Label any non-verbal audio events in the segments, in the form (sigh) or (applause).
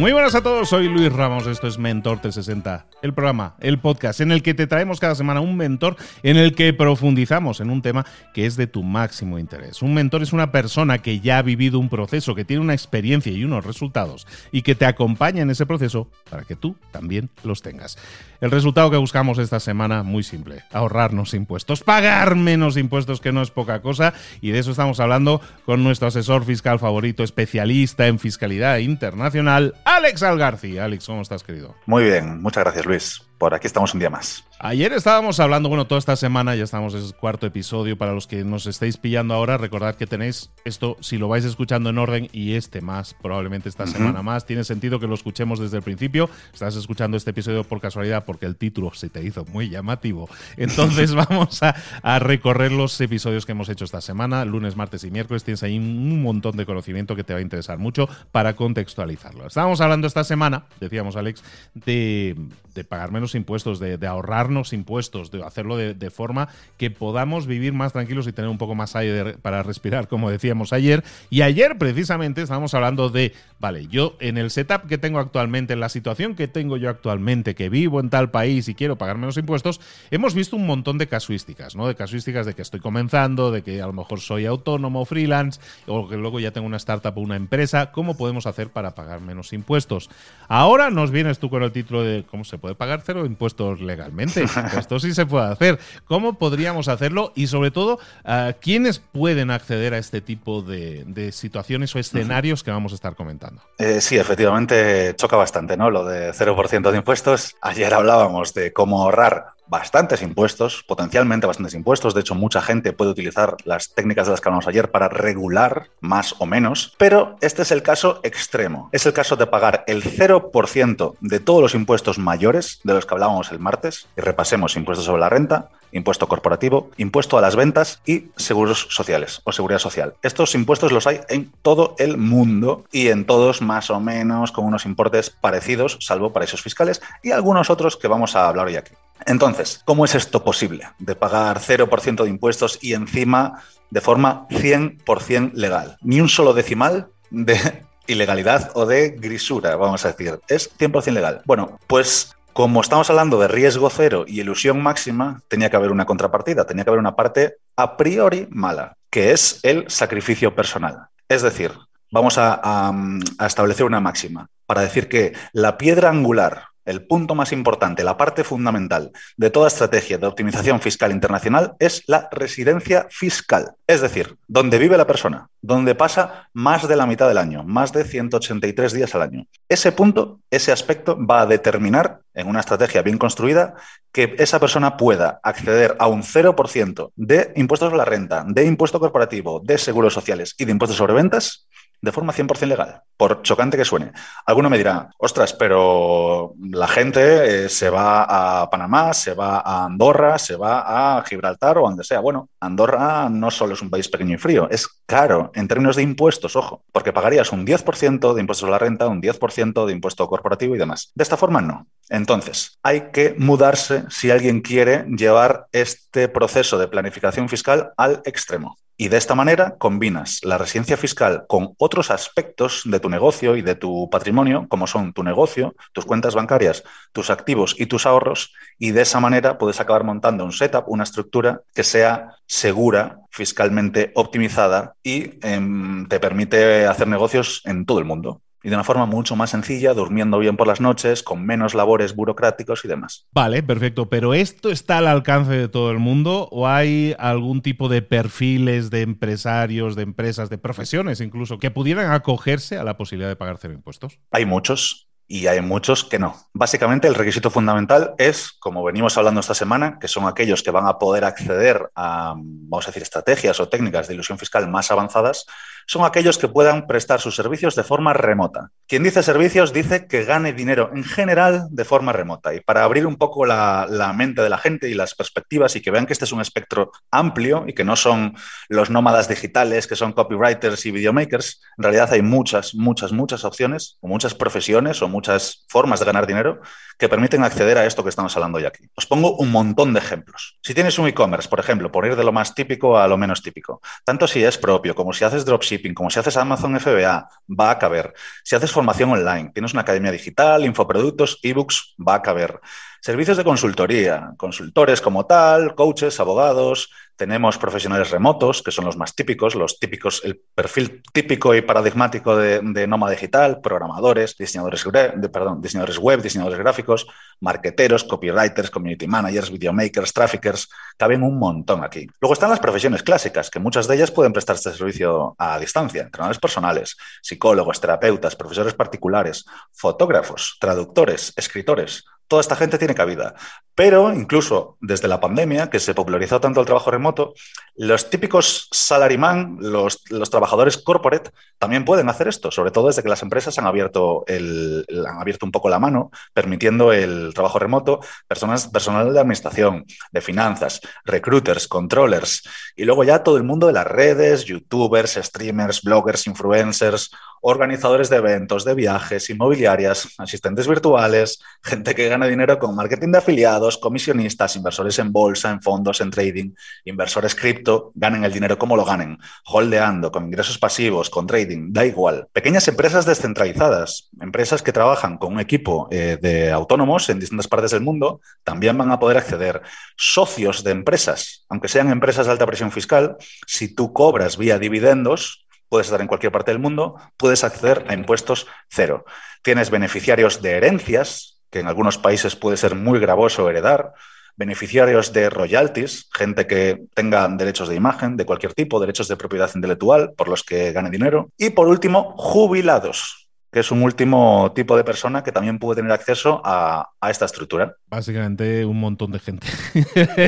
Muy buenas a todos, soy Luis Ramos, esto es Mentor 360, el programa, el podcast en el que te traemos cada semana un mentor en el que profundizamos en un tema que es de tu máximo interés. Un mentor es una persona que ya ha vivido un proceso, que tiene una experiencia y unos resultados y que te acompaña en ese proceso para que tú también los tengas. El resultado que buscamos esta semana, muy simple, ahorrarnos impuestos, pagar menos impuestos que no es poca cosa y de eso estamos hablando con nuestro asesor fiscal favorito, especialista en fiscalidad internacional, Alex Algarci. Alex, ¿cómo estás, querido? Muy bien, muchas gracias, Luis. Por aquí estamos un día más. Ayer estábamos hablando, bueno, toda esta semana ya estamos en el cuarto episodio. Para los que nos estéis pillando ahora, recordad que tenéis esto, si lo vais escuchando en orden, y este más, probablemente esta semana más, tiene sentido que lo escuchemos desde el principio. Estás escuchando este episodio por casualidad porque el título se te hizo muy llamativo. Entonces (laughs) vamos a, a recorrer los episodios que hemos hecho esta semana, lunes, martes y miércoles. Tienes ahí un montón de conocimiento que te va a interesar mucho para contextualizarlo. Estábamos hablando esta semana, decíamos Alex, de, de pagar menos impuestos, de, ahorrarnos impuestos, de hacerlo de, de, forma que podamos vivir más tranquilos y tener un poco más aire para respirar, como decíamos ayer. Y ayer precisamente estábamos hablando de, vale, yo en el setup que tengo actualmente, en la situación que tengo yo actualmente, que vivo en tal país y quiero pagar menos impuestos, hemos visto un montón de casuísticas, ¿no? De casuísticas de que estoy comenzando, de que a lo mejor soy autónomo, freelance, o que luego ya tengo una startup o una empresa. ¿Cómo podemos hacer para pagar menos impuestos? Ahora nos vienes tú con el título de cómo se puede pagar cero impuestos legalmente. (laughs) Esto sí se puede hacer. ¿Cómo podríamos hacerlo? Y sobre todo, uh, ¿quiénes pueden acceder a este tipo de, de situaciones o escenarios que vamos a estar comentando? Eh, sí, efectivamente choca bastante, ¿no? Lo de 0% de impuestos. Ayer hablábamos de cómo ahorrar bastantes impuestos, potencialmente bastantes impuestos. De hecho, mucha gente puede utilizar las técnicas de las que hablamos ayer para regular más o menos, pero este es el caso extremo. Es el caso de pagar el 0% de todos los impuestos mayores de los que hablábamos el martes. Y repasemos impuestos sobre la renta, impuesto corporativo, impuesto a las ventas y seguros sociales o seguridad social. Estos impuestos los hay en todo el mundo y en todos más o menos con unos importes parecidos, salvo paraísos fiscales y algunos otros que vamos a hablar hoy aquí. Entonces, ¿cómo es esto posible? De pagar 0% de impuestos y encima de forma 100% legal. Ni un solo decimal de (laughs) ilegalidad o de grisura, vamos a decir. Es 100% legal. Bueno, pues como estamos hablando de riesgo cero y ilusión máxima, tenía que haber una contrapartida, tenía que haber una parte a priori mala, que es el sacrificio personal. Es decir, vamos a, a, a establecer una máxima para decir que la piedra angular el punto más importante, la parte fundamental de toda estrategia de optimización fiscal internacional es la residencia fiscal, es decir, donde vive la persona, donde pasa más de la mitad del año, más de 183 días al año. Ese punto, ese aspecto va a determinar en una estrategia bien construida que esa persona pueda acceder a un 0% de impuestos sobre la renta, de impuesto corporativo, de seguros sociales y de impuestos sobre ventas de forma 100% legal, por chocante que suene. Alguno me dirá, ostras, pero la gente eh, se va a Panamá, se va a Andorra, se va a Gibraltar o donde sea. Bueno, Andorra no solo es un país pequeño y frío, es caro en términos de impuestos, ojo, porque pagarías un 10% de impuestos a la renta, un 10% de impuesto corporativo y demás. De esta forma, no. Entonces, hay que mudarse si alguien quiere llevar este proceso de planificación fiscal al extremo. Y de esta manera combinas la residencia fiscal con otros aspectos de tu negocio y de tu patrimonio, como son tu negocio, tus cuentas bancarias, tus activos y tus ahorros, y de esa manera puedes acabar montando un setup, una estructura que sea segura, fiscalmente optimizada y em, te permite hacer negocios en todo el mundo y de una forma mucho más sencilla, durmiendo bien por las noches, con menos labores burocráticos y demás. Vale, perfecto. Pero ¿esto está al alcance de todo el mundo o hay algún tipo de perfiles de empresarios, de empresas, de profesiones incluso, que pudieran acogerse a la posibilidad de pagar cero impuestos? Hay muchos y hay muchos que no. Básicamente el requisito fundamental es, como venimos hablando esta semana, que son aquellos que van a poder acceder a, vamos a decir, estrategias o técnicas de ilusión fiscal más avanzadas, son aquellos que puedan prestar sus servicios de forma remota. Quien dice servicios dice que gane dinero en general de forma remota. Y para abrir un poco la, mente de la gente y las perspectivas y que vean que este es un espectro amplio y que no son los nómadas digitales, que son copywriters y videomakers, en realidad hay muchas, muchas, muchas opciones o muchas profesiones o muchas formas de ganar dinero que permiten acceder a esto que estamos hablando hoy aquí. Os pongo un montón de ejemplos. Si tienes un e-commerce, por ejemplo, por ir de lo más típico a lo menos típico, tanto si es propio como si haces dropshipping, como si haces Amazon FBA, va a caber. Si haces formación online, tienes una academia digital, infoproductos, ebooks, va a caber. Servicios de consultoría, consultores como tal, coaches, abogados, tenemos profesionales remotos, que son los más típicos, los típicos, el perfil típico y paradigmático de, de nómada digital, programadores, diseñadores, de, perdón, diseñadores web, diseñadores gráficos, marketeros, copywriters, community managers, videomakers, traffickers, caben un montón aquí. Luego están las profesiones clásicas, que muchas de ellas pueden prestar este servicio a distancia, entrenadores personales, psicólogos, terapeutas, profesores particulares, fotógrafos, traductores, escritores, toda esta gente tiene cabida. Pero incluso desde la pandemia, que se popularizó tanto el trabajo remoto, los típicos salaryman, los, los trabajadores corporate, también pueden hacer esto, sobre todo desde que las empresas han abierto, el, han abierto un poco la mano, permitiendo el trabajo remoto, personas, personal de administración, de finanzas, recruiters, controllers, y luego ya todo el mundo de las redes, youtubers, streamers, bloggers, influencers, organizadores de eventos, de viajes, inmobiliarias, asistentes virtuales, gente que gana dinero con marketing de afiliados, comisionistas, inversores en bolsa, en fondos, en trading, inversores cripto, ganen el dinero como lo ganen, holdeando, con ingresos pasivos, con trading, da igual. Pequeñas empresas descentralizadas, empresas que trabajan con un equipo eh, de autónomos en distintas partes del mundo, también van a poder acceder. Socios de empresas, aunque sean empresas de alta presión fiscal, si tú cobras vía dividendos, puedes estar en cualquier parte del mundo, puedes acceder a impuestos cero. Tienes beneficiarios de herencias, que en algunos países puede ser muy gravoso heredar, beneficiarios de royalties, gente que tenga derechos de imagen de cualquier tipo, derechos de propiedad intelectual por los que gane dinero. Y por último, jubilados que es un último tipo de persona que también puede tener acceso a, esta estructura. Básicamente un montón de gente.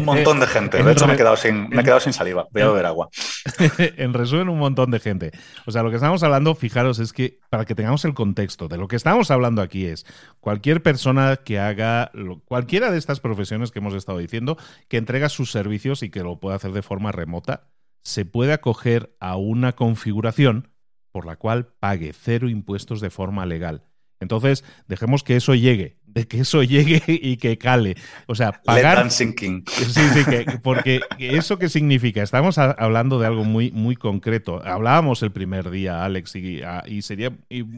un montón de gente. De hecho, me he quedado sin, me he quedado sin saliva. Voy a beber agua. (laughs) en resumen, un montón de gente. O sea, lo que estamos hablando, fijaros, es que para que tengamos el contexto de lo que estamos hablando aquí es cualquier persona que haga cualquiera de estas profesiones que hemos estado diciendo, que entrega sus servicios y que lo pueda hacer de forma remota, se puede acoger a una configuración por la cual pague cero impuestos de forma legal. Entonces, dejemos que eso llegue de que eso llegue y que cale. O sea, pagar. sinking. Sí, sí, que, porque eso qué significa. Estamos hablando de algo muy, muy concreto. Hablábamos el primer día, Alex, y, y sería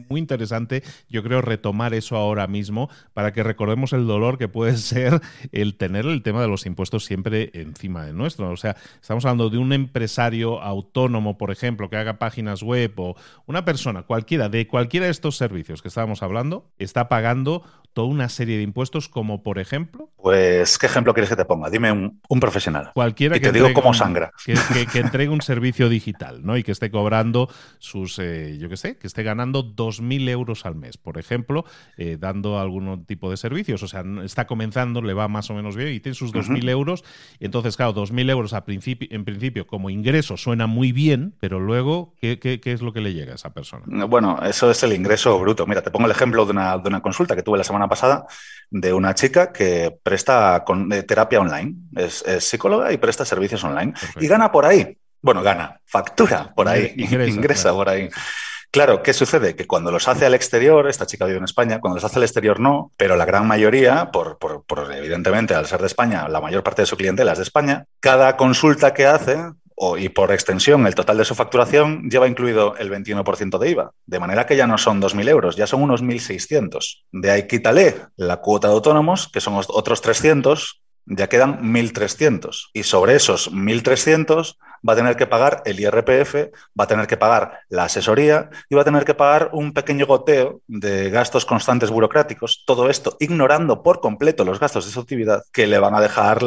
muy interesante, yo creo, retomar eso ahora mismo para que recordemos el dolor que puede (laughs) ser el tener el tema de los impuestos siempre encima de nuestro. O sea, estamos hablando de un empresario autónomo, por ejemplo, que haga páginas web o una persona, cualquiera, de cualquiera de estos servicios que estábamos hablando, está pagando toda una una serie de impuestos como, por ejemplo? Pues, ¿qué ejemplo quieres que te ponga? Dime un, profesional. Cualquiera y que te digo cómo sangra. Que, entregue un servicio digital, ¿no? Y que esté cobrando sus, eh, yo qué sé, que esté ganando 2.000 euros al mes, por ejemplo, eh, dando algún tipo de servicios. O sea, está comenzando, le va más o menos bien y tiene sus 2.000 euros. Y entonces, claro, 2.000 euros a principio, en principio como ingreso suena muy bien, pero luego, ¿qué, ¿qué, qué, es lo que le llega a esa persona? Bueno, eso es el ingreso bruto. Mira, te pongo el ejemplo de una, de una consulta que tuve la semana pasada de una chica que presta con, eh, terapia online. Es, psicóloga y presta servicios online. Y gana por ahí. Bueno, gana, factura por ahí, (laughs) ingresa, por ahí. Claro, ¿qué sucede? Que cuando los hace al exterior, esta chica vive en España, cuando los hace al exterior no, pero la gran mayoría, por, por, evidentemente al ser de España, la mayor parte de su clientela es de España, cada consulta que hace y por extensión el total de su facturación lleva incluido el 21% de IVA. De manera que ya no son 2.000 euros, ya son unos 1.600. De ahí quítale la cuota de autónomos, que son otros 300, ya quedan 1.300. Y sobre esos 1.300 va a tener que pagar el IRPF, va a tener que pagar la asesoría y va a tener que pagar un pequeño goteo de gastos constantes burocráticos. Todo esto ignorando por completo los gastos de su actividad que le van a dejar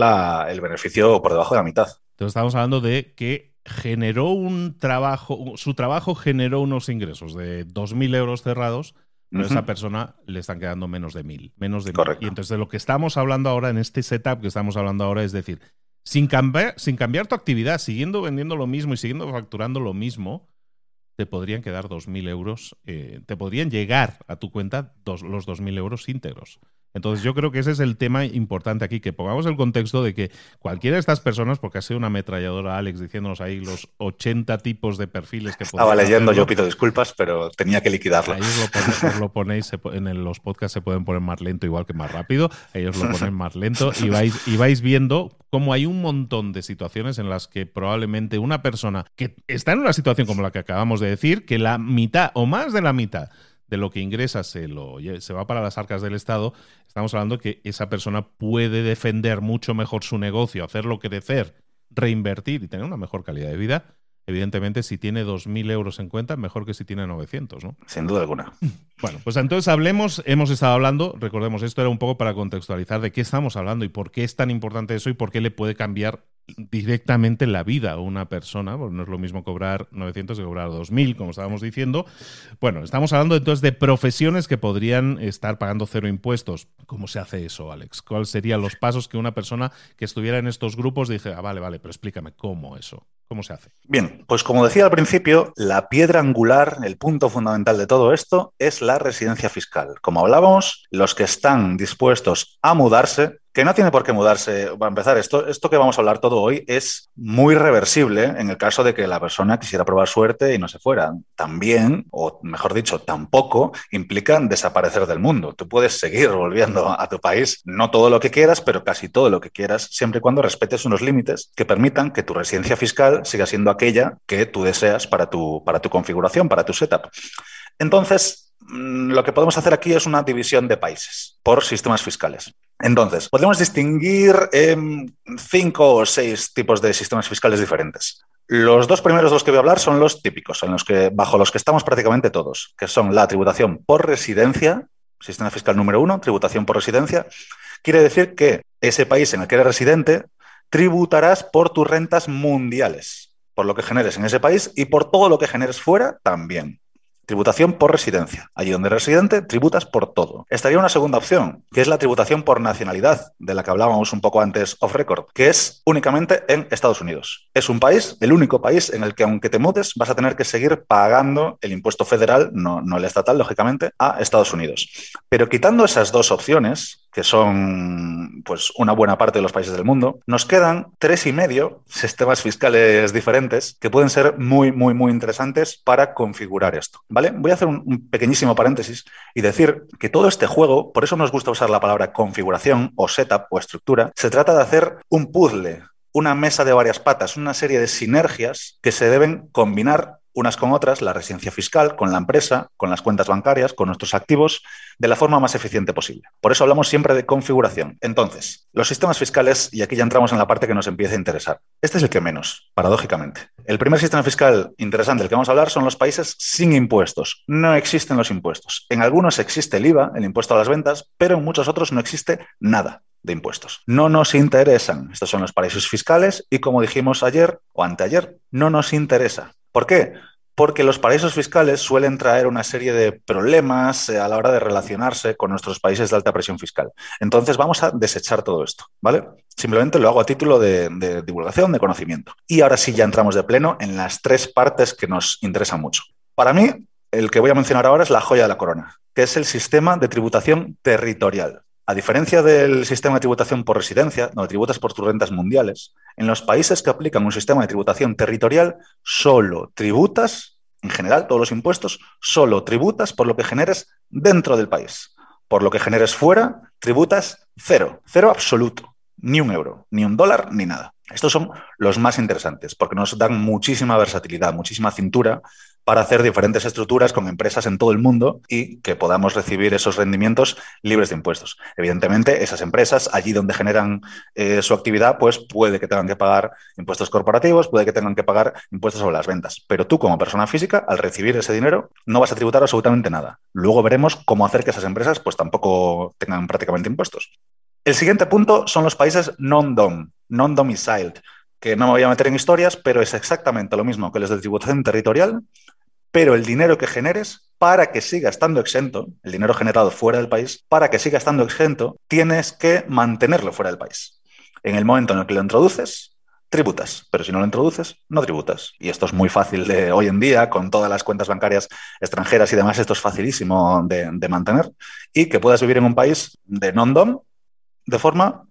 el beneficio por debajo de la mitad. Entonces estamos hablando de que generó un trabajo, su trabajo generó unos ingresos de 2.000 euros cerrados, pero a esa persona le están quedando menos de 1.000. Menos de Correcto. Y entonces de lo que estamos hablando ahora en este setup que estamos hablando ahora es decir, sin cambiar, sin cambiar tu actividad, siguiendo vendiendo lo mismo y siguiendo facturando lo mismo, te podrían quedar 2.000 euros, eh, te podrían llegar a tu cuenta dos, los 2.000 euros íntegros. Entonces yo creo que ese es el tema importante aquí, que pongamos el contexto de que cualquiera de estas personas, porque ha sido una ametralladora Alex diciéndonos ahí los 80 tipos de perfiles que Estaba leyendo, yo pido disculpas, pero tenía que liquidarlo. Ahí os lo, ponéis, en los podcasts se pueden poner más lento igual que más rápido, ellos lo ponen más lento y vais, y vais viendo cómo hay un montón de situaciones en las que probablemente una persona que está en una situación como la que acabamos de decir, que la mitad o más de la mitad de lo que ingresa se, lo, se va para las arcas del Estado, estamos hablando que esa persona puede defender mucho mejor su negocio, hacerlo crecer, reinvertir y tener una mejor calidad de vida. Evidentemente, si tiene 2.000 euros en cuenta, mejor que si tiene 900, ¿no? Sin duda alguna. (laughs) Bueno, pues entonces hablemos, hemos estado hablando, recordemos, esto era un poco para contextualizar de qué estamos hablando y por qué es tan importante eso y por qué le puede cambiar directamente la vida a una persona, porque no es lo mismo cobrar 900 que cobrar 2.000, como estábamos diciendo. Bueno, estamos hablando entonces de profesiones que podrían estar pagando cero impuestos. ¿Cómo se hace eso, Alex? ¿Cuáles serían los pasos que una persona que estuviera en estos grupos dije, ah, vale, vale, pero explícame cómo eso? ¿Cómo se hace? Bien, pues como decía al principio, la piedra angular, el punto fundamental de todo esto es la residencia fiscal. Como hablábamos, los que están dispuestos a mudarse que no tiene por qué mudarse. Para empezar, esto, esto que vamos a hablar todo hoy es muy reversible en el caso de que la persona quisiera probar suerte y no se fuera. También, o mejor dicho, tampoco implican desaparecer del mundo. Tú puedes seguir volviendo a tu país, no todo lo que quieras, pero casi todo lo que quieras, siempre y cuando respetes unos límites que permitan que tu residencia fiscal siga siendo aquella que tú deseas para tu, para tu configuración, para tu setup. Entonces, mm, lo que podemos hacer aquí es una división de países por sistemas fiscales. Entonces, podemos distinguir cinco o seis tipos de sistemas fiscales diferentes. Los dos primeros de los que voy a hablar son los típicos, en los que, bajo los que estamos prácticamente todos, que son la tributación por residencia, sistema fiscal número uno, tributación por residencia. Quiere decir que ese país en el que eres residente tributarás por tus rentas mundiales, por lo que generes en ese país y por todo lo que generes fuera también. Tributación por residencia. Allí donde eres residente, tributas por todo. Estaría una segunda opción, que es la tributación por nacionalidad, de la que hablábamos un poco antes off record, que es únicamente en Estados Unidos. Es un país, el único país en el que aunque te mudes, vas a tener que seguir pagando el impuesto federal, no, no el estatal, lógicamente, a Estados Unidos. Pero quitando esas dos opciones, que son pues una buena parte de los países del mundo, nos quedan tres y medio sistemas fiscales diferentes que pueden ser muy, muy, muy interesantes para configurar esto. ¿Vale? Voy a hacer un, pequeñísimo paréntesis y decir que todo este juego, por eso nos gusta usar la palabra configuración o setup o estructura, se trata de hacer un puzzle, una mesa de varias patas, una serie de sinergias que se deben combinar unas con otras la residencia fiscal, con la empresa, con las cuentas bancarias, con nuestros activos, de la forma más eficiente posible. Por eso hablamos siempre de configuración. Entonces, los sistemas fiscales, y aquí ya entramos en la parte que nos empieza a interesar. Este es el que menos, paradójicamente. El primer sistema fiscal interesante del que vamos a hablar son los países sin impuestos. No existen los impuestos. En algunos existe el IVA, el impuesto a las ventas, pero en muchos otros no existe nada de impuestos. No nos interesan. Estos son los paraísos fiscales y como dijimos ayer o anteayer, no nos interesa. ¿Por qué? Porque los paraísos fiscales suelen traer una serie de problemas eh, a la hora de relacionarse con nuestros países de alta presión fiscal. Entonces vamos a desechar todo esto, ¿vale? Simplemente lo hago a título de, de divulgación, de conocimiento. Y ahora sí ya entramos de pleno en las tres partes que nos interesan mucho. Para mí, el que voy a mencionar ahora es la joya de la corona, que es el sistema de tributación territorial. A diferencia del sistema de tributación por residencia, donde tributas por tus rentas mundiales, en los países que aplican un sistema de tributación territorial, solo tributas, en general, todos los impuestos, solo tributas por lo que generes dentro del país. Por lo que generes fuera, tributas cero, cero absoluto, ni un euro, ni un dólar, ni nada. Estos son los más interesantes porque nos dan muchísima versatilidad, muchísima cintura para hacer diferentes estructuras con empresas en todo el mundo y que podamos recibir esos rendimientos libres de impuestos. Evidentemente, esas empresas, allí donde generan eh, su actividad, pues puede que tengan que pagar impuestos corporativos, puede que tengan que pagar impuestos sobre las ventas. Pero tú, como persona física, al recibir ese dinero, no vas a tributar absolutamente nada. Luego veremos cómo hacer que esas empresas pues tampoco tengan prácticamente impuestos. El siguiente punto son los países non-dom, non-domiciled, que no me voy a meter en historias, pero es exactamente lo mismo que los de tributación territorial, pero el dinero que generes, para que siga estando exento, el dinero generado fuera del país, para que siga estando exento, tienes que mantenerlo fuera del país. En el momento en el que lo introduces, tributas, pero si no lo introduces, no tributas. Y esto es muy fácil de hoy en día, con todas las cuentas bancarias extranjeras y demás, esto es facilísimo de, mantener y que puedas vivir en un país de non-dom de forma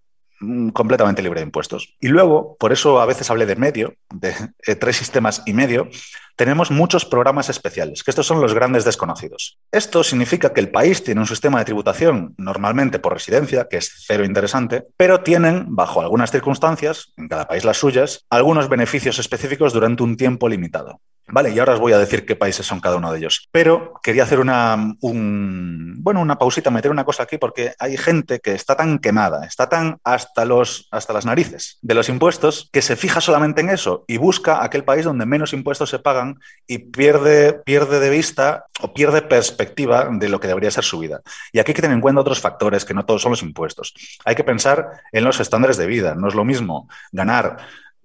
completamente libre de impuestos. Y luego, por eso a veces hablé de medio, de eh, tres sistemas y medio, tenemos muchos programas especiales, que estos son los grandes desconocidos. Esto significa que el país tiene un sistema de tributación normalmente por residencia, que es cero interesante, pero tienen, bajo algunas circunstancias, en cada país las suyas, algunos beneficios específicos durante un tiempo limitado. Vale, y ahora os voy a decir qué países son cada uno de ellos. Pero quería hacer una, bueno, una pausita, meter una cosa aquí, porque hay gente que está tan quemada, está tan hasta, los, hasta las narices de los impuestos, que se fija solamente en eso y busca aquel país donde menos impuestos se pagan y pierde, pierde de vista o pierde perspectiva de lo que debería ser su vida. Y aquí hay que tener en cuenta otros factores, que no todos son los impuestos. Hay que pensar en los estándares de vida. No es lo mismo ganar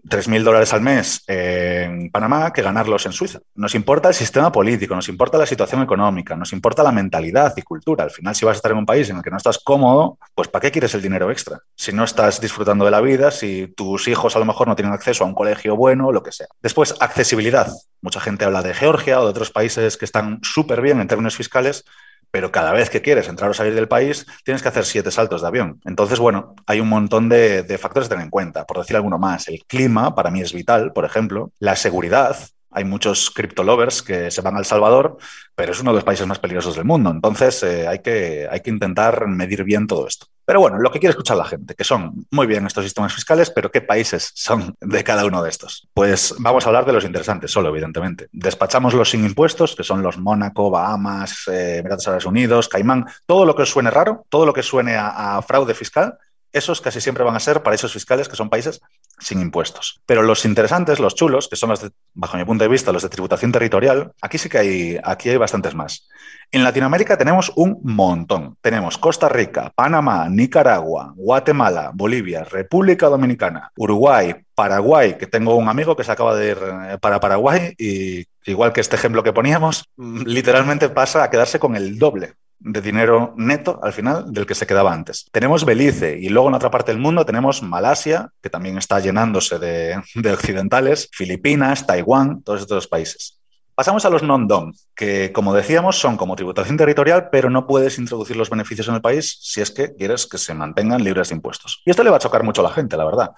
3.000 dólares al mes en Panamá que ganarlos en Suiza. Nos importa el sistema político, nos importa la situación económica, nos importa la mentalidad y cultura. Al final, si vas a estar en un país en el que no estás cómodo, pues ¿para qué quieres el dinero extra? Si no estás disfrutando de la vida, si tus hijos a lo mejor no tienen acceso a un colegio bueno, lo que sea. Después, accesibilidad. Mucha gente habla de Georgia o de otros países que están súper bien en términos fiscales, pero cada vez que quieres entrar o salir del país tienes que hacer siete saltos de avión. Entonces, bueno, hay un montón de, factores a tener en cuenta. Por decir alguno más, el clima para mí es vital, por ejemplo, la seguridad. Hay muchos criptolovers que se van a El Salvador, pero es uno de los países más peligrosos del mundo. Entonces, eh, hay, que, hay que intentar medir bien todo esto. Pero bueno, lo que quiere escuchar la gente, que son muy bien estos sistemas fiscales, pero ¿qué países son de cada uno de estos? Pues vamos a hablar de los interesantes solo, evidentemente. Despachamos los sin impuestos, que son los Mónaco, Bahamas, eh, Emiratos Árabes Unidos, Caimán, todo lo que os suene raro, todo lo que suene a fraude fiscal, esos casi siempre van a ser paraísos fiscales, que son países sin impuestos. Pero los interesantes, los chulos, que son los bajo mi punto de vista, los de tributación territorial, aquí sí que hay, aquí hay bastantes más. En Latinoamérica tenemos un montón. Tenemos Costa Rica, Panamá, Nicaragua, Guatemala, Bolivia, República Dominicana, Uruguay, Paraguay, que tengo un amigo que se acaba de ir eh, para Paraguay y igual que este ejemplo que poníamos, (laughs) literalmente pasa a quedarse con el doble de dinero neto al final del que se quedaba antes. Tenemos Belice y luego en otra parte del mundo tenemos Malasia, que también está llenándose de, occidentales, Filipinas, Taiwán, todos estos países. Pasamos a los non-dom, que como decíamos son como tributación territorial, pero no puedes introducir los beneficios en el país si es que quieres que se mantengan libres de impuestos. Y esto le va a chocar mucho a la gente, la verdad.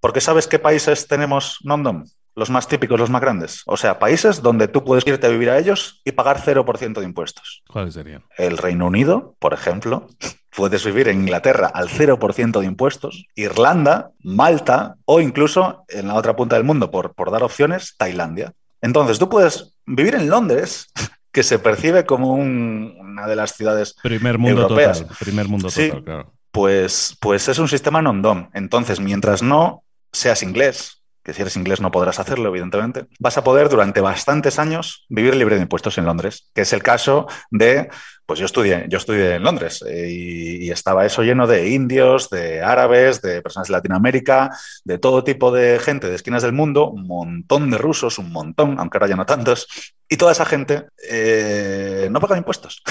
Porque ¿sabes qué países tenemos non-dom? Los más típicos, los más grandes. O sea, países donde tú puedes irte a vivir a ellos y pagar 0% de impuestos. ¿Cuáles serían? El Reino Unido, por ejemplo. Puedes vivir en Inglaterra al 0% de impuestos. Irlanda, Malta o incluso en la otra punta del mundo, por, por dar opciones, Tailandia. Entonces, tú puedes vivir en Londres, (laughs) que se percibe como una de las ciudades primer mundo europeas. total, primer mundo total, claro. Pues, pues es un sistema non-dom. Entonces, mientras no seas inglés, que si eres inglés no podrás hacerlo, evidentemente, vas a poder durante bastantes años vivir libre de impuestos en Londres, que es el caso de, pues yo estudié, yo estudié en Londres eh, y, estaba eso lleno de indios, de árabes, de personas de Latinoamérica, de todo tipo de gente de esquinas del mundo, un montón de rusos, un montón, aunque ahora ya no tantos, y toda esa gente eh, no pagaba impuestos.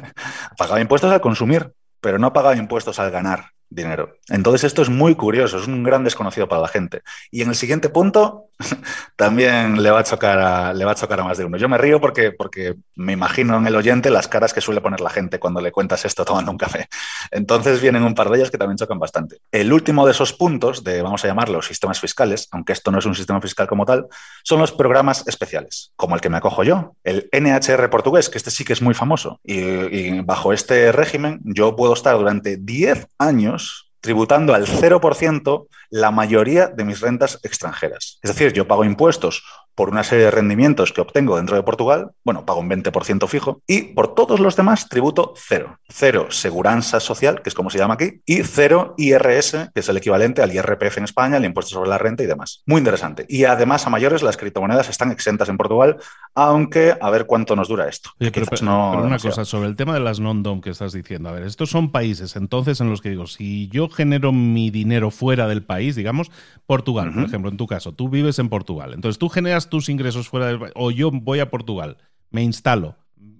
(laughs) pagaba impuestos al consumir, pero no pagaba impuestos al ganar dinero. Entonces esto es muy curioso, es un gran desconocido para la gente. Y en el siguiente punto (laughs) también le va a chocar a, le va a, chocar a más de uno. Yo me río porque, porque me imagino en el oyente las caras que suele poner la gente cuando le cuentas esto tomando un café. Entonces vienen un par de ellas que también chocan bastante. El último de esos puntos, de vamos a llamarlos sistemas fiscales, aunque esto no es un sistema fiscal como tal, son los programas especiales, como el que me acojo yo, el NHR portugués, que este sí que es muy famoso. Y, bajo este régimen yo puedo estar durante 10 años tributando al 0% la mayoría de mis rentas extranjeras. Es decir, yo pago impuestos por una serie de rendimientos que obtengo dentro de Portugal, bueno, pago un 20% fijo, y por todos los demás tributo cero. Cero seguranza social, que es como se llama aquí, y cero IRS, que es el equivalente al IRPF en España, el impuesto sobre la renta y demás. Muy interesante. Y además, a mayores, las criptomonedas están exentas en Portugal, aunque a ver cuánto nos dura esto. Oye, pero, pero, no pero una cosa, sobre el tema de las non-dom que estás diciendo, a ver, estos son países entonces en los que digo, si yo genero mi dinero fuera del país, digamos, Portugal, uh -huh. por ejemplo, en tu caso, tú vives en Portugal, entonces tú generas tus ingresos fuera del país, o yo voy a Portugal, me instalo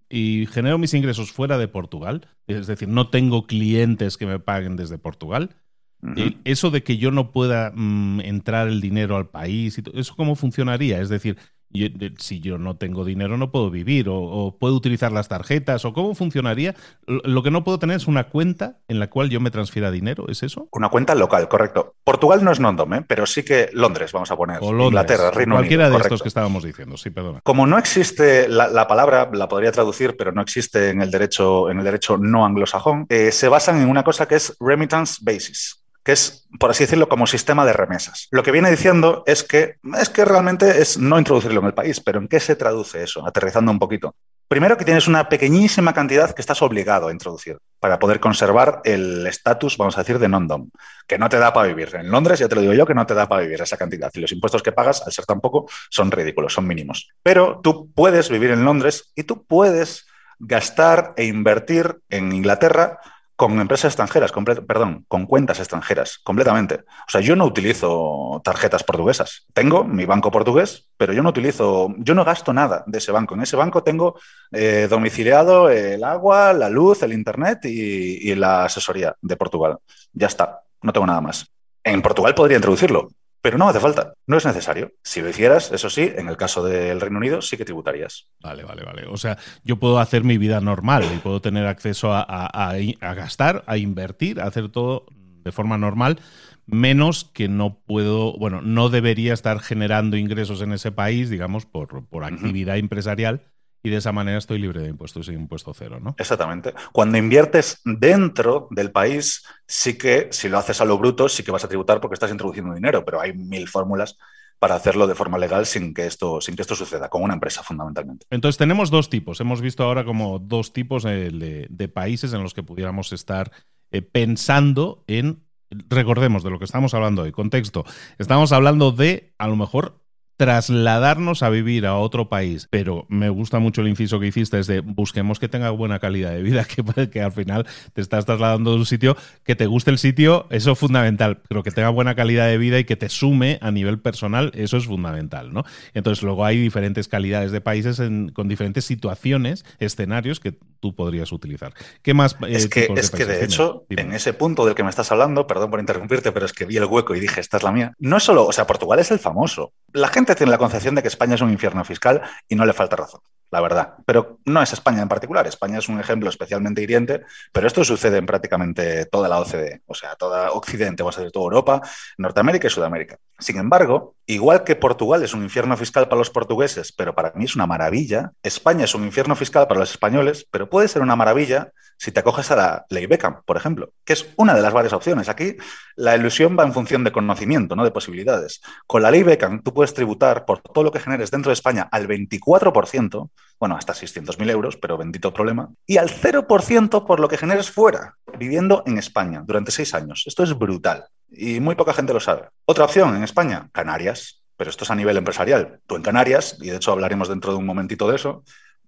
y genero mis ingresos fuera de Portugal, es decir, no tengo clientes que me paguen desde Portugal. Uh -huh. Eso de que yo no pueda mmm, entrar el dinero al país, ¿eso cómo funcionaría? Es decir, yo, si yo no tengo dinero no puedo vivir o, o, puedo utilizar las tarjetas o cómo funcionaría. Lo que no puedo tener es una cuenta en la cual yo me transfiera dinero, ¿es eso? Una cuenta local, correcto. Portugal no es non-dom, ¿eh? pero sí que Londres, vamos a poner. O Londres, Inglaterra, Reino Cualquiera Unido, de correcto. estos que estábamos diciendo, sí, perdona. Como no existe la, la, palabra, la podría traducir, pero no existe en el derecho, en el derecho no anglosajón, eh, se basan en una cosa que es remittance basis que es, por así decirlo, como sistema de remesas. Lo que viene diciendo es que es que realmente es no introducirlo en el país, pero ¿en qué se traduce eso? Aterrizando un poquito. Primero que tienes una pequeñísima cantidad que estás obligado a introducir para poder conservar el estatus, vamos a decir, de non-dom, que no te da para vivir. En Londres, ya te lo digo yo, que no te da para vivir esa cantidad. Y los impuestos que pagas, al ser tan poco, son ridículos, son mínimos. Pero tú puedes vivir en Londres y tú puedes gastar e invertir en Inglaterra con empresas extranjeras, perdón, con cuentas extranjeras, completamente. O sea, yo no utilizo tarjetas portuguesas. Tengo mi banco portugués, pero yo no utilizo, yo no gasto nada de ese banco. En ese banco tengo eh, domiciliado el agua, la luz, el internet y, y la asesoría de Portugal. Ya está, no tengo nada más. En Portugal podría introducirlo, pero no hace falta, no es necesario. Si lo hicieras, eso sí, en el caso del Reino Unido sí que tributarías. Vale, vale, vale. O sea, yo puedo hacer mi vida normal y puedo tener acceso a, a, a, a gastar, a invertir, a hacer todo de forma normal, menos que no puedo, bueno, no debería estar generando ingresos en ese país, digamos, por, por actividad uh -huh. empresarial y de esa manera estoy libre de impuestos y impuesto cero, ¿no? Exactamente. Cuando inviertes dentro del país, sí que, si lo haces a lo bruto, sí que vas a tributar porque estás introduciendo dinero, pero hay mil fórmulas para hacerlo de forma legal sin que esto, sin que esto suceda, con una empresa fundamentalmente. Entonces tenemos dos tipos. Hemos visto ahora como dos tipos de, países en los que pudiéramos estar eh, pensando en recordemos de lo que estamos hablando hoy, contexto, estamos hablando de a lo mejor trasladarnos a vivir a otro país, pero me gusta mucho el inciso que hiciste, es de busquemos que tenga buena calidad de vida, (laughs) que, que al final te estás trasladando de un sitio, que te guste el sitio, eso es fundamental, pero que tenga buena calidad de vida y que te sume a nivel personal, eso es fundamental, ¿no? Entonces luego hay diferentes calidades de países en, con diferentes situaciones, escenarios que tú podrías utilizar. ¿Qué más? Eh, es que, es de, que de hecho, Dime. en ese punto del que me estás hablando, perdón por interrumpirte, pero es que vi el hueco y dije, esta es la mía, no es solo, o sea, Portugal es el famoso. La gente tiene la concepción de que España es un infierno fiscal y no le falta razón. La verdad. Pero no es España en particular. España es un ejemplo especialmente hiriente, pero esto sucede en prácticamente toda la OCDE, o sea, toda Occidente, va a ser toda Europa, Norteamérica y Sudamérica. Sin embargo, igual que Portugal es un infierno fiscal para los portugueses, pero para mí es una maravilla, España es un infierno fiscal para los españoles, pero puede ser una maravilla si te acoges a la ley Beckham, por ejemplo, que es una de las varias opciones. Aquí la ilusión va en función de conocimiento, no de posibilidades. Con la ley Beckham tú puedes tributar por todo lo que generes dentro de España al 24%, bueno, hasta 600.000 euros, pero bendito problema, y al 0% por lo que generes fuera, viviendo en España durante seis años. Esto es brutal y muy poca gente lo sabe. Otra opción en España, Canarias. Pero esto es a nivel empresarial. Tú en Canarias, y de hecho hablaremos dentro de un momentito de eso,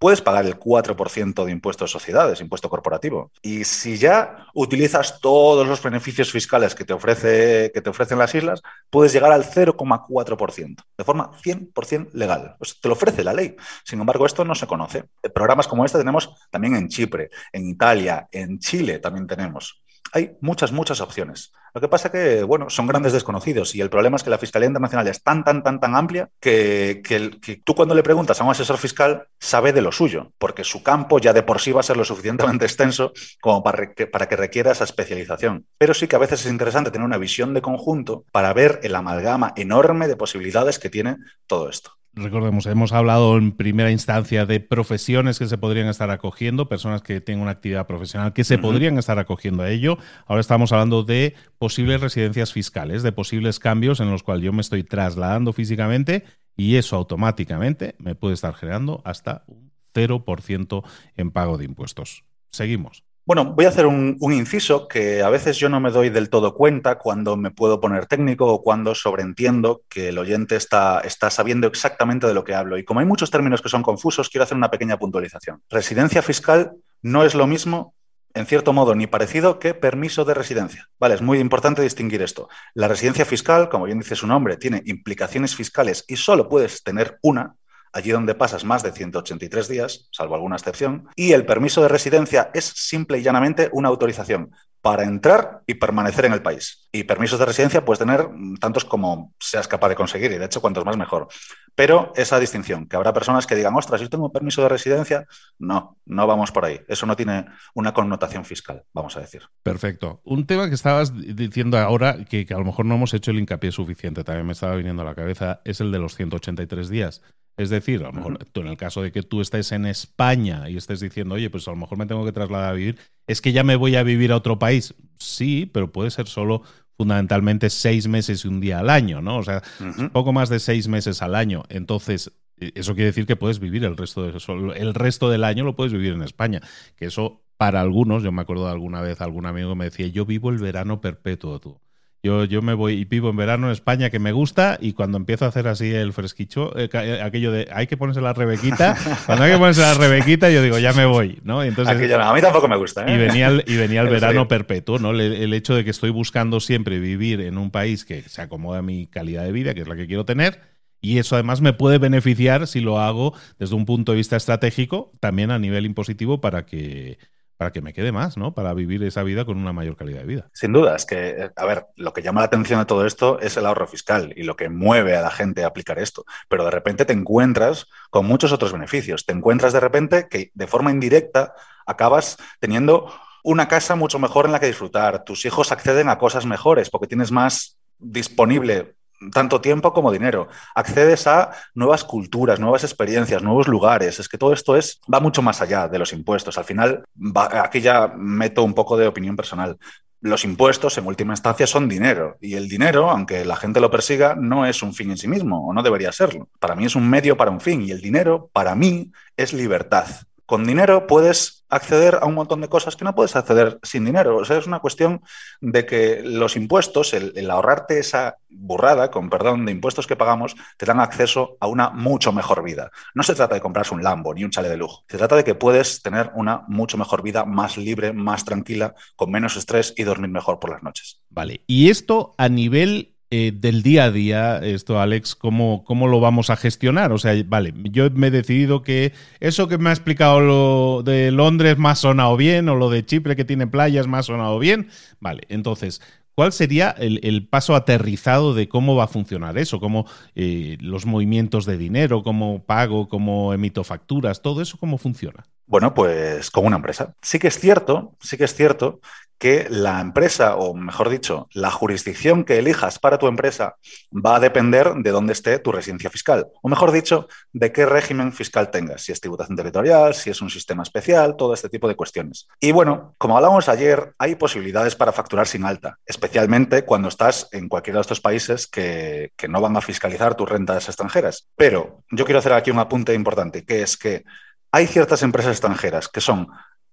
puedes pagar el 4% de impuestos de sociedades, impuesto corporativo. Y si ya utilizas todos los beneficios fiscales que te, ofrece, que te ofrecen las islas, puedes llegar al 0,4%, de forma 100% legal. Te lo ofrece la ley. Sin embargo, esto no se conoce. Programas como este tenemos también en Chipre, en Italia, en Chile también tenemos hay muchas, muchas opciones. Lo que pasa que, bueno, son grandes desconocidos y el problema es que la Fiscalía Internacional es tan, tan, tan, tan amplia que, que, tú cuando le preguntas a un asesor fiscal sabe de lo suyo, porque su campo ya de por sí va a ser lo suficientemente extenso como para que, para que requiera esa especialización. Pero sí que a veces es interesante tener una visión de conjunto para ver el amalgama enorme de posibilidades que tiene todo esto. Recordemos, hemos hablado en primera instancia de profesiones que se podrían estar acogiendo, personas que tienen una actividad profesional que se podrían estar acogiendo a ello. Ahora estamos hablando de posibles residencias fiscales, de posibles cambios en los cuales yo me estoy trasladando físicamente y eso automáticamente me puede estar generando hasta un 0% en pago de impuestos. Seguimos. Bueno, voy a hacer un, inciso que a veces yo no me doy del todo cuenta cuando me puedo poner técnico o cuando sobreentiendo que el oyente está, está sabiendo exactamente de lo que hablo. Y como hay muchos términos que son confusos, quiero hacer una pequeña puntualización. Residencia fiscal no es lo mismo en cierto modo, ni parecido que permiso de residencia. Vale, es muy importante distinguir esto. La residencia fiscal, como bien dice su nombre, tiene implicaciones fiscales y solo puedes tener una, allí donde pasas más de 183 días, salvo alguna excepción, y el permiso de residencia es simple y llanamente una autorización para entrar y permanecer en el país. Y permisos de residencia puedes tener tantos como seas capaz de conseguir, y de hecho cuantos más mejor. Pero esa distinción, que habrá personas que digan, ostras, yo tengo permiso de residencia, no, no vamos por ahí. Eso no tiene una connotación fiscal, vamos a decir. Perfecto. Un tema que estabas diciendo ahora, que, que a lo mejor no hemos hecho el hincapié suficiente, también me estaba viniendo a la cabeza, es el de los 183 días. Es decir, a lo mejor tú en el caso de que tú estés en España y estés diciendo, oye, pues a lo mejor me tengo que trasladar a vivir, es que ya me voy a vivir a otro país. Sí, pero puede ser solo fundamentalmente seis meses y un día al año, ¿no? O sea, poco más de seis meses al año. Entonces, e, eso quiere decir que puedes vivir el resto, de, el resto del año lo puedes vivir en España. Que eso, para algunos, yo me acuerdo de alguna vez algún amigo me decía, yo vivo el verano perpetuo, tú. Yo, yo me voy y vivo en verano en España que me gusta y cuando empiezo a hacer así el fresquicho, eh, eh, aquello de hay que ponerse la rebequita, (laughs) cuando hay que ponerse la rebequita yo digo ya me voy, ¿no? entonces, a mí tampoco me gusta. ¿eh? Y venía el, y venía el (laughs) verano perpetuo, ¿no? El, hecho de que estoy buscando siempre vivir en un país que se acomoda a mi calidad de vida, que es la que quiero tener. Y eso además me puede beneficiar si lo hago desde un punto de vista estratégico, también a nivel impositivo, para que, para que me quede más, ¿no? Para vivir esa vida con una mayor calidad de vida. Sin duda, es que, eh, a ver, lo que llama la atención de todo esto es el ahorro fiscal y lo que mueve a la gente a aplicar esto. Pero de repente te encuentras con muchos otros beneficios. Te encuentras de repente que de forma indirecta acabas teniendo una casa mucho mejor en la que disfrutar. Tus hijos acceden a cosas mejores porque tienes más disponible tanto tiempo como dinero. Accedes a nuevas culturas, nuevas experiencias, nuevos lugares. Es que todo esto es, va mucho más allá de los impuestos. Al final, aquí ya meto un poco de opinión personal. Los impuestos, en última instancia, son dinero. Y el dinero, aunque la gente lo persiga, no es un fin en sí mismo, o no debería serlo. Para mí es un medio para un fin. Y el dinero, para mí, es libertad. Con dinero puedes acceder a un montón de cosas que no puedes acceder sin dinero. O sea, es una cuestión de que los impuestos, el, ahorrarte esa burrada, con perdón, de impuestos que pagamos, te dan acceso a una mucho mejor vida. No se trata de comprarse un Lambo ni un chale de lujo. Se trata de que puedes tener una mucho mejor vida, más libre, más tranquila, con menos estrés y dormir mejor por las noches. Vale. Y esto a nivel eh, del día a día, esto, Alex, ¿cómo, ¿cómo lo vamos a gestionar? O sea, vale, yo me he decidido que eso que me ha explicado lo de Londres más sonado bien, o lo de Chipre que tiene playas más sonado bien. Vale, entonces, ¿Cuál sería el, paso aterrizado de cómo va a funcionar eso? ¿Cómo eh, los movimientos de dinero, cómo pago, cómo emito facturas, todo eso, cómo funciona? Bueno, pues como una empresa. Sí que es cierto, sí que es cierto que la empresa, o mejor dicho, la jurisdicción que elijas para tu empresa va a depender de dónde esté tu residencia fiscal, o mejor dicho, de qué régimen fiscal tengas, si es tributación territorial, si es un sistema especial, todo este tipo de cuestiones. Y bueno, como hablábamos ayer, hay posibilidades para facturar sin alta, especialmente cuando estás en cualquiera de estos países que no van a fiscalizar tus rentas extranjeras. Pero yo quiero hacer aquí un apunte importante, que es que hay ciertas empresas extranjeras que son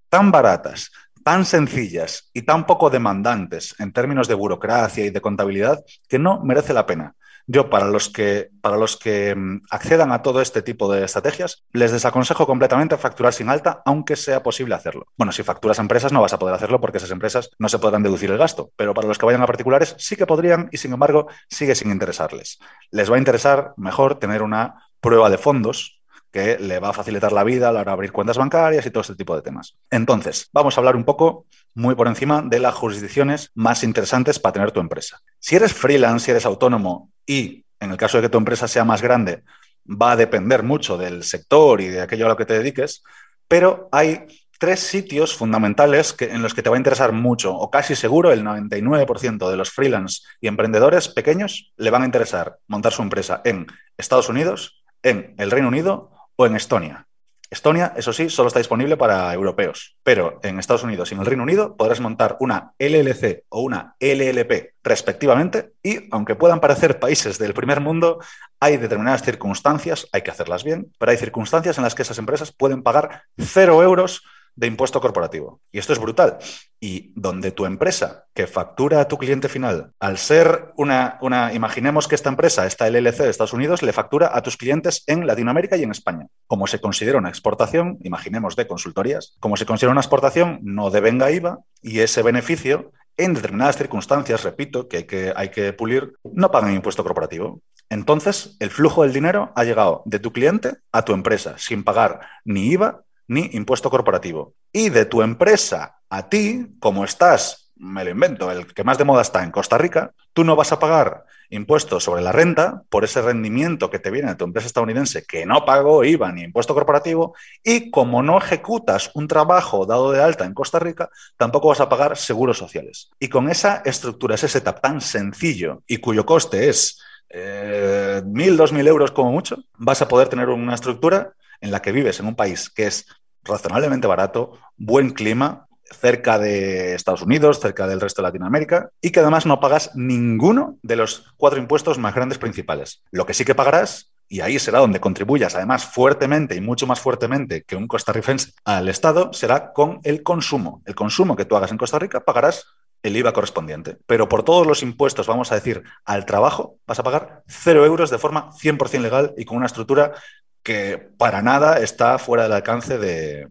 tan baratas, tan sencillas y tan poco demandantes en términos de burocracia y de contabilidad que no merece la pena. Yo, para los que, para los que mm, accedan a todo este tipo de estrategias, les desaconsejo completamente facturar sin alta, aunque sea posible hacerlo. Bueno, si facturas empresas no vas a poder hacerlo porque esas empresas no se podrán deducir el gasto, pero para los que vayan a particulares sí que podrían y sin embargo sigue sin interesarles. Les va a interesar mejor tener una prueba de fondos que le va a facilitar la vida a la hora de abrir cuentas bancarias y todo este tipo de temas. Entonces, vamos a hablar un poco muy por encima de las jurisdicciones más interesantes para tener tu empresa. Si eres freelance, si eres autónomo y en el caso de que tu empresa sea más grande, va a depender mucho del sector y de aquello a lo que te dediques, pero hay tres sitios fundamentales que, en los que te va a interesar mucho, o casi seguro el 99% de los freelance y emprendedores pequeños le van a interesar montar su empresa en Estados Unidos, en el Reino Unido en Estonia. Estonia, eso sí, solo está disponible para europeos, pero en Estados Unidos y en el Reino Unido podrás montar una LLC o una LLP respectivamente y, aunque puedan parecer países del primer mundo, hay determinadas circunstancias, hay que hacerlas bien, pero hay circunstancias en las que esas empresas pueden pagar cero euros de impuesto corporativo. Y esto es brutal. Y donde tu empresa que factura a tu cliente final, al ser una, una, imaginemos que esta empresa, esta LLC de Estados Unidos, le factura a tus clientes en Latinoamérica y en España. Como se considera una exportación, imaginemos de consultorías, como se considera una exportación, no devenga IVA y ese beneficio en determinadas circunstancias, repito, que hay, que hay que pulir, no pagan impuesto corporativo. Entonces, el flujo del dinero ha llegado de tu cliente a tu empresa sin pagar ni IVA ni impuesto corporativo. Y de tu empresa a ti, como estás, me lo invento, el que más de moda está en Costa Rica, tú no vas a pagar impuestos sobre la renta por ese rendimiento que te viene de tu empresa estadounidense que no pagó IVA ni impuesto corporativo y como no ejecutas un trabajo dado de alta en Costa Rica, tampoco vas a pagar seguros sociales. Y con esa estructura, ese setup tan sencillo y cuyo coste es eh, mil, dos mil euros como mucho, vas a poder tener una estructura en la que vives en un país que es razonablemente barato, buen clima, cerca de Estados Unidos, cerca del resto de Latinoamérica, y que además no pagas ninguno de los cuatro impuestos más grandes principales. Lo que sí que pagarás, y ahí será donde contribuyas además fuertemente y mucho más fuertemente que un costarricense al Estado, será con el consumo. El consumo que tú hagas en Costa Rica pagarás el IVA correspondiente. Pero por todos los impuestos, vamos a decir, al trabajo, vas a pagar cero euros de forma 100% legal y con una estructura que para nada está fuera del alcance de,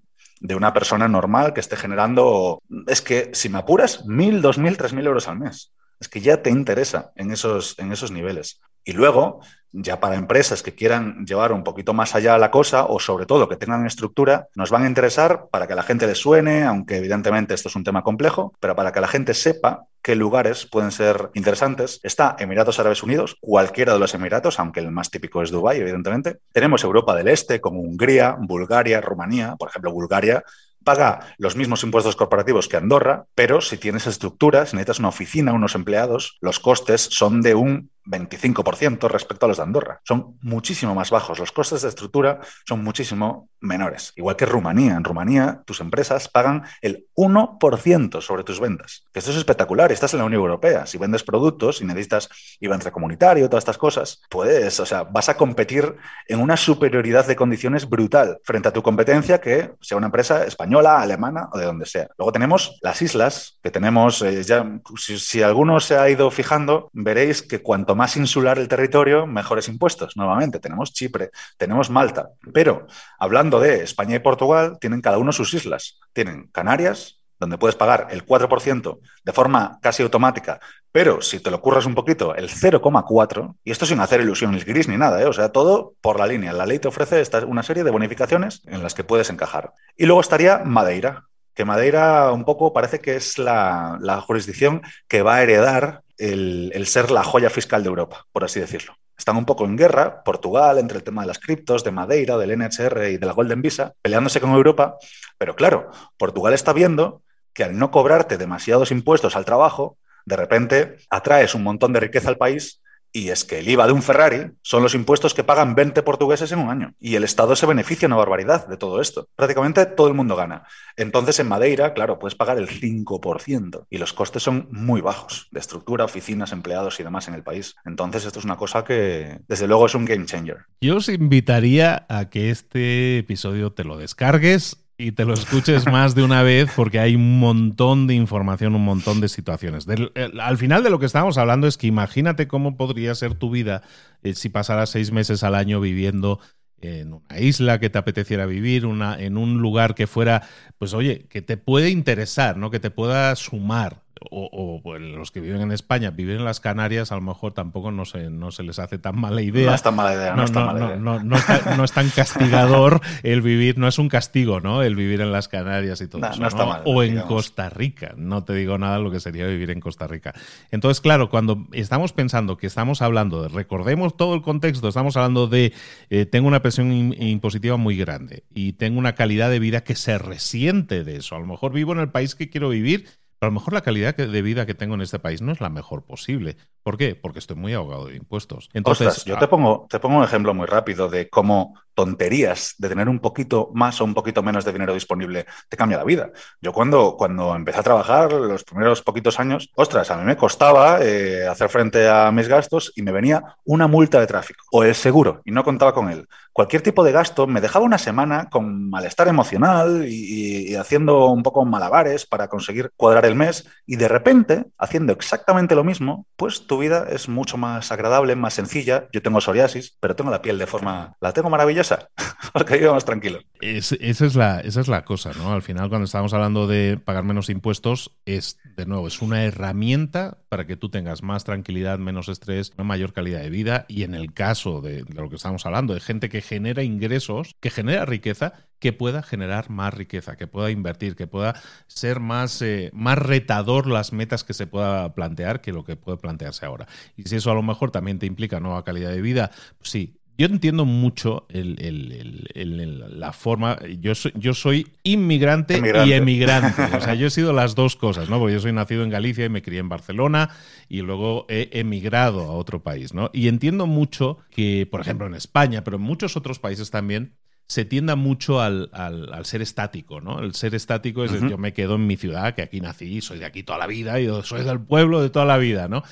una persona normal que esté generando, es que si me apuras, mil, dos mil, tres mil euros al mes. Es que ya te interesa en esos, en esos niveles. Y luego, ya para empresas que quieran llevar un poquito más allá la cosa o sobre todo que tengan estructura, nos van a interesar para que la gente les suene, aunque evidentemente esto es un tema complejo, pero para que la gente sepa qué lugares pueden ser interesantes. Está Emiratos Árabes Unidos, cualquiera de los Emiratos, aunque el más típico es Dubái, evidentemente. Tenemos Europa del Este, como Hungría, Bulgaria, Rumanía. Por ejemplo, Bulgaria paga los mismos impuestos corporativos que Andorra, pero si tienes estructuras, necesitas una oficina, unos empleados, los costes son de un 25% respecto a los de Andorra. Son muchísimo más bajos. Los costes de estructura son muchísimo menores. Igual que Rumanía. En Rumanía, tus empresas pagan el 1% sobre tus ventas. Esto es espectacular. Estás en la Unión Europea. Si vendes productos y necesitas IVA comunitario, todas estas cosas, puedes, o sea, vas a competir en una superioridad de condiciones brutal frente a tu competencia que sea una empresa española, alemana o de donde sea. Luego tenemos las islas, que tenemos, eh, ya, si, si alguno se ha ido fijando, veréis que cuanto más insular el territorio, mejores impuestos. Nuevamente, tenemos Chipre, tenemos Malta. Pero hablando de España y Portugal, tienen cada uno sus islas. Tienen Canarias, donde puedes pagar el 4% de forma casi automática, pero si te lo curras un poquito, el 0,4%, y esto sin hacer ilusiones gris ni nada, ¿eh? o sea, todo por la línea. La ley te ofrece esta, una serie de bonificaciones en las que puedes encajar. Y luego estaría Madeira, que Madeira un poco parece que es la, jurisdicción que va a heredar el, ser la joya fiscal de Europa, por así decirlo. Están un poco en guerra, Portugal, entre el tema de las criptos, de Madeira, del NHR y de la Golden Visa, peleándose con Europa. Pero claro, Portugal está viendo que al no cobrarte demasiados impuestos al trabajo, de repente atraes un montón de riqueza al país y es que el IVA de un Ferrari son los impuestos que pagan 20 portugueses en un año. Y el Estado se beneficia una barbaridad de todo esto. Prácticamente todo el mundo gana. Entonces en Madeira, claro, puedes pagar el 5% y los costes son muy bajos de estructura, oficinas, empleados y demás en el país. Entonces esto es una cosa que desde luego es un game changer. Yo os invitaría a que este episodio te lo descargues y te lo escuches más de una vez porque hay un montón de información, un montón de situaciones. al final de lo que estamos hablando es que imagínate cómo podría ser tu vida eh, si pasaras seis meses al año viviendo en una isla que te apeteciera vivir, una, en un lugar que fuera, pues oye, que te puede interesar, ¿no? Que te pueda sumar o, los que viven en España, vivir en las Canarias, a lo mejor tampoco no se, no se les hace tan mala idea. No es tan mala idea, no, es tan mala idea. No, es tan castigador el vivir, no es un castigo, ¿no? El vivir en las Canarias y todo eso. o en Costa Rica, no te digo nada lo que sería vivir en Costa Rica. Entonces, claro, cuando estamos pensando que estamos hablando de, recordemos todo el contexto, estamos hablando de, eh, tengo una presión impositiva muy grande y tengo una calidad de vida que se resiente de eso. A lo mejor vivo en el país que quiero vivir a lo mejor la calidad de vida que tengo en este país no es la mejor posible. ¿Por qué? Porque estoy muy ahogado de impuestos. Entonces, yo te pongo, te pongo un ejemplo muy rápido de cómo tonterías de tener un poquito más o un poquito menos de dinero disponible te cambia la vida. Yo cuando, cuando empecé a trabajar, los primeros poquitos años, ostras, a mí me costaba eh, hacer frente a mis gastos y me venía una multa de tráfico o el seguro y no contaba con él. Cualquier tipo de gasto me dejaba una semana con malestar emocional y, y haciendo un poco malabares para conseguir cuadrar el mes y de repente, haciendo exactamente lo mismo, pues tu vida es mucho más agradable, más sencilla. Yo tengo psoriasis, pero tengo la piel de forma, la tengo maravillosa, (laughs) porque vivo más tranquilo. esa, es la, esa es la cosa, ¿no? Al final, cuando estamos hablando de pagar menos impuestos, es, de nuevo, es una herramienta para que tú tengas más tranquilidad, menos estrés, una mayor calidad de vida. Y en el caso de, de lo que estamos hablando, de gente que genera ingresos, que genera riqueza, que pueda generar más riqueza, que pueda invertir, que pueda ser más, eh, más retador las metas que se pueda plantear que lo que puede plantearse ahora. Y si eso a lo mejor también te implica nueva calidad de vida, pues sí, yo entiendo mucho la forma. Yo soy, yo soy inmigrante, y emigrante. (laughs) O sea, yo he sido las dos cosas, ¿no? Porque yo soy nacido en Galicia y me crié en Barcelona y luego he emigrado a otro país, ¿no? Y entiendo mucho que, por ejemplo, en España, pero en muchos otros países también, se tienda mucho al, ser estático, ¿no? El ser estático es yo me quedo en mi ciudad, que aquí nací, soy de aquí toda la vida, y soy del pueblo de toda la vida, ¿no?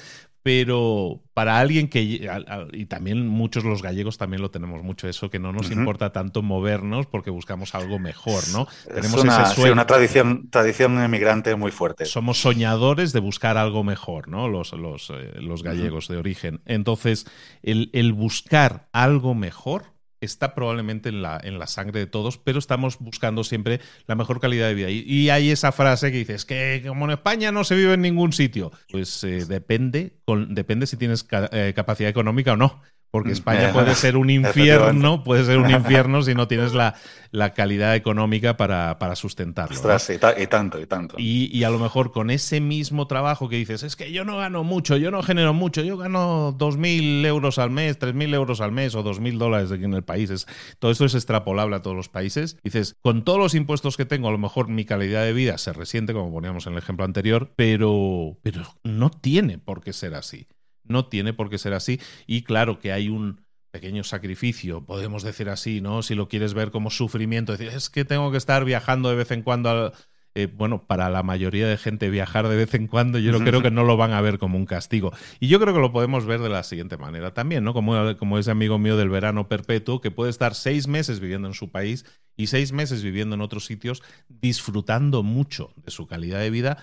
Pero para alguien que, y también muchos los gallegos también lo tenemos mucho eso, que no nos importa tanto movernos porque buscamos algo mejor, ¿no? Tenemos una, una tradición, tradición emigrante muy fuerte. Somos soñadores de buscar algo mejor, ¿no? Los, los, eh, gallegos de origen. Entonces, el, el buscar algo mejor está probablemente en la, en la sangre de todos, pero estamos buscando siempre la mejor calidad de vida. Y, hay esa frase que dices que como en España no se vive en ningún sitio. Pues eh, depende, depende si tienes eh, capacidad económica o no. Porque mm, España puede ser un infierno, puede ser un (laughs) infierno si no tienes la, la calidad económica para, para sustentarlo. y, tanto, y tanto. Y, a lo mejor con ese mismo trabajo que dices, es que yo no gano mucho, yo no genero mucho, yo gano 2.000 euros al mes, 3.000 euros al mes o 2.000 dólares aquí en el país. todo esto es extrapolable a todos los países. Dices, con todos los impuestos que tengo, a lo mejor mi calidad de vida se resiente, como poníamos en el ejemplo anterior, pero, pero no tiene por qué ser así. No tiene por qué ser así. Y claro que hay un pequeño sacrificio, podemos decir así, ¿no? Si lo quieres ver como sufrimiento, decir, es que tengo que estar viajando de vez en cuando. Eh, bueno, para la mayoría de gente viajar de vez en cuando yo creo que no lo van a ver como un castigo. Y yo creo que lo podemos ver de la siguiente manera también, ¿no? Como, como ese amigo mío del verano perpetuo que puede estar seis meses viviendo en su país y seis meses viviendo en otros sitios, disfrutando mucho de su calidad de vida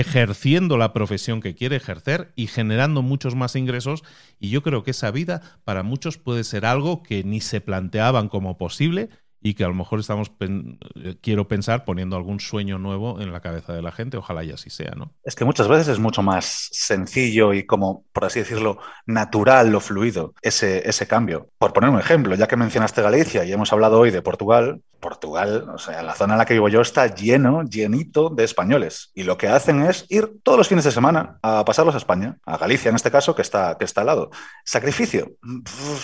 ejerciendo la profesión que quiere ejercer y generando muchos más ingresos. Y yo creo que esa vida para muchos puede ser algo que ni se planteaban como posible y que a lo mejor estamos, eh, quiero pensar, poniendo algún sueño nuevo en la cabeza de la gente. Ojalá y así sea, ¿no? Es que muchas veces es mucho más sencillo y como, por así decirlo, natural o fluido ese, ese cambio. Por poner un ejemplo, ya que mencionaste Galicia y hemos hablado hoy de Portugal, Portugal, o sea, la zona en la que vivo yo está lleno, llenito de españoles. Y lo que hacen es ir todos los fines de semana a pasarlos a España, a Galicia en este caso, que está, que está al lado. Sacrificio,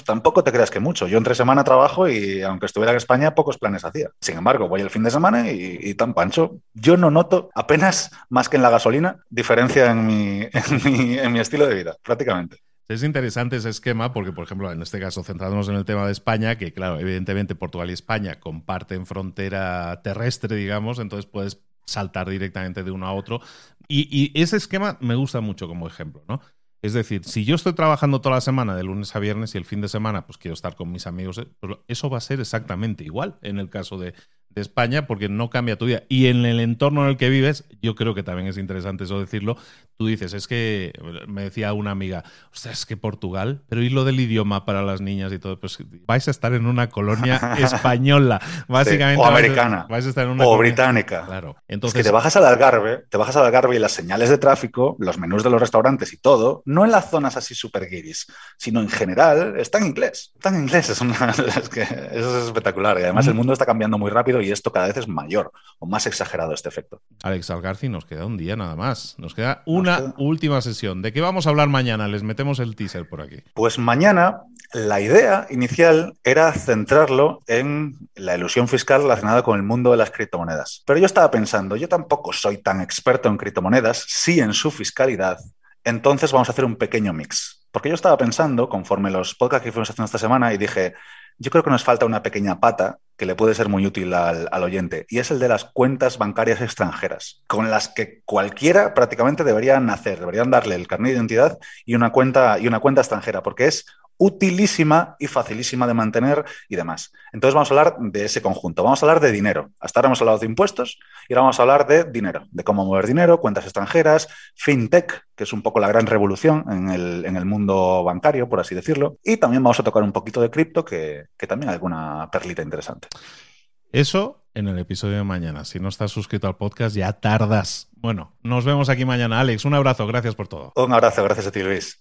tampoco te creas que mucho. Yo entre semana trabajo y aunque estuviera en España, pocos planes hacía. Sin embargo, voy el fin de semana y, tan pancho. Yo no noto apenas, más que en la gasolina, diferencia (laughs) en mi, en mi estilo de vida, prácticamente. Es interesante ese esquema porque, por ejemplo, en este caso, centrándonos en el tema de España, que claro, evidentemente Portugal y España comparten frontera terrestre, digamos, entonces puedes saltar directamente de uno a otro. Y, y, ese esquema me gusta mucho como ejemplo, ¿no? Es decir, si yo estoy trabajando toda la semana de lunes a viernes y el fin de semana pues quiero estar con mis amigos, eh, pues eso va a ser exactamente igual en el caso de, de España porque no cambia tu vida. Y en el entorno en el que vives, yo creo que también es interesante eso decirlo, tú dices, es que, me decía una amiga, o sea, es que Portugal, pero ¿y lo del idioma para las niñas y todo? Pues vais a estar en una colonia (laughs) española, básicamente. o americana. Vais a estar en una o británica. Claro. Entonces, es que te bajas al Algarve, te bajas al Algarve y las señales de tráfico, los menús de los restaurantes y todo, no en las zonas así super guiris, sino en general, está en inglés. Está en inglés, es, una, es que eso es espectacular. Y además el mundo está cambiando muy rápido y esto cada vez es mayor o más exagerado este efecto. Alex Algarci, nos queda un día nada más. Nos queda una última sesión. ¿De qué vamos a hablar mañana? Les metemos el teaser por aquí. Pues mañana la idea inicial era centrarlo en la ilusión fiscal relacionada con el mundo de las criptomonedas. Pero yo estaba pensando, yo tampoco soy tan experto en criptomonedas, sí en su fiscalidad. Entonces vamos a hacer un pequeño mix. Porque yo estaba pensando, conforme los podcasts que fuimos haciendo esta semana, y dije, yo creo que nos falta una pequeña pata que le puede ser muy útil al, oyente, y es el de las cuentas bancarias extranjeras, con las que cualquiera prácticamente debería nacer, deberían darle el carnet de identidad y una cuenta, y una cuenta extranjera, porque es utilísima y facilísima de mantener y demás. Entonces vamos a hablar de ese conjunto. Vamos a hablar de dinero. Hasta ahora hemos hablado de impuestos y ahora vamos a hablar de dinero, de cómo mover dinero, cuentas extranjeras, fintech, que es un poco la gran revolución en el, mundo bancario, por así decirlo. Y también vamos a tocar un poquito de cripto, que, que también hay alguna perlita interesante. Eso en el episodio de mañana. Si no estás suscrito al podcast, ya tardas. Bueno, nos vemos aquí mañana. Alex, un abrazo. Gracias por todo. Un abrazo. Gracias a ti, Luis.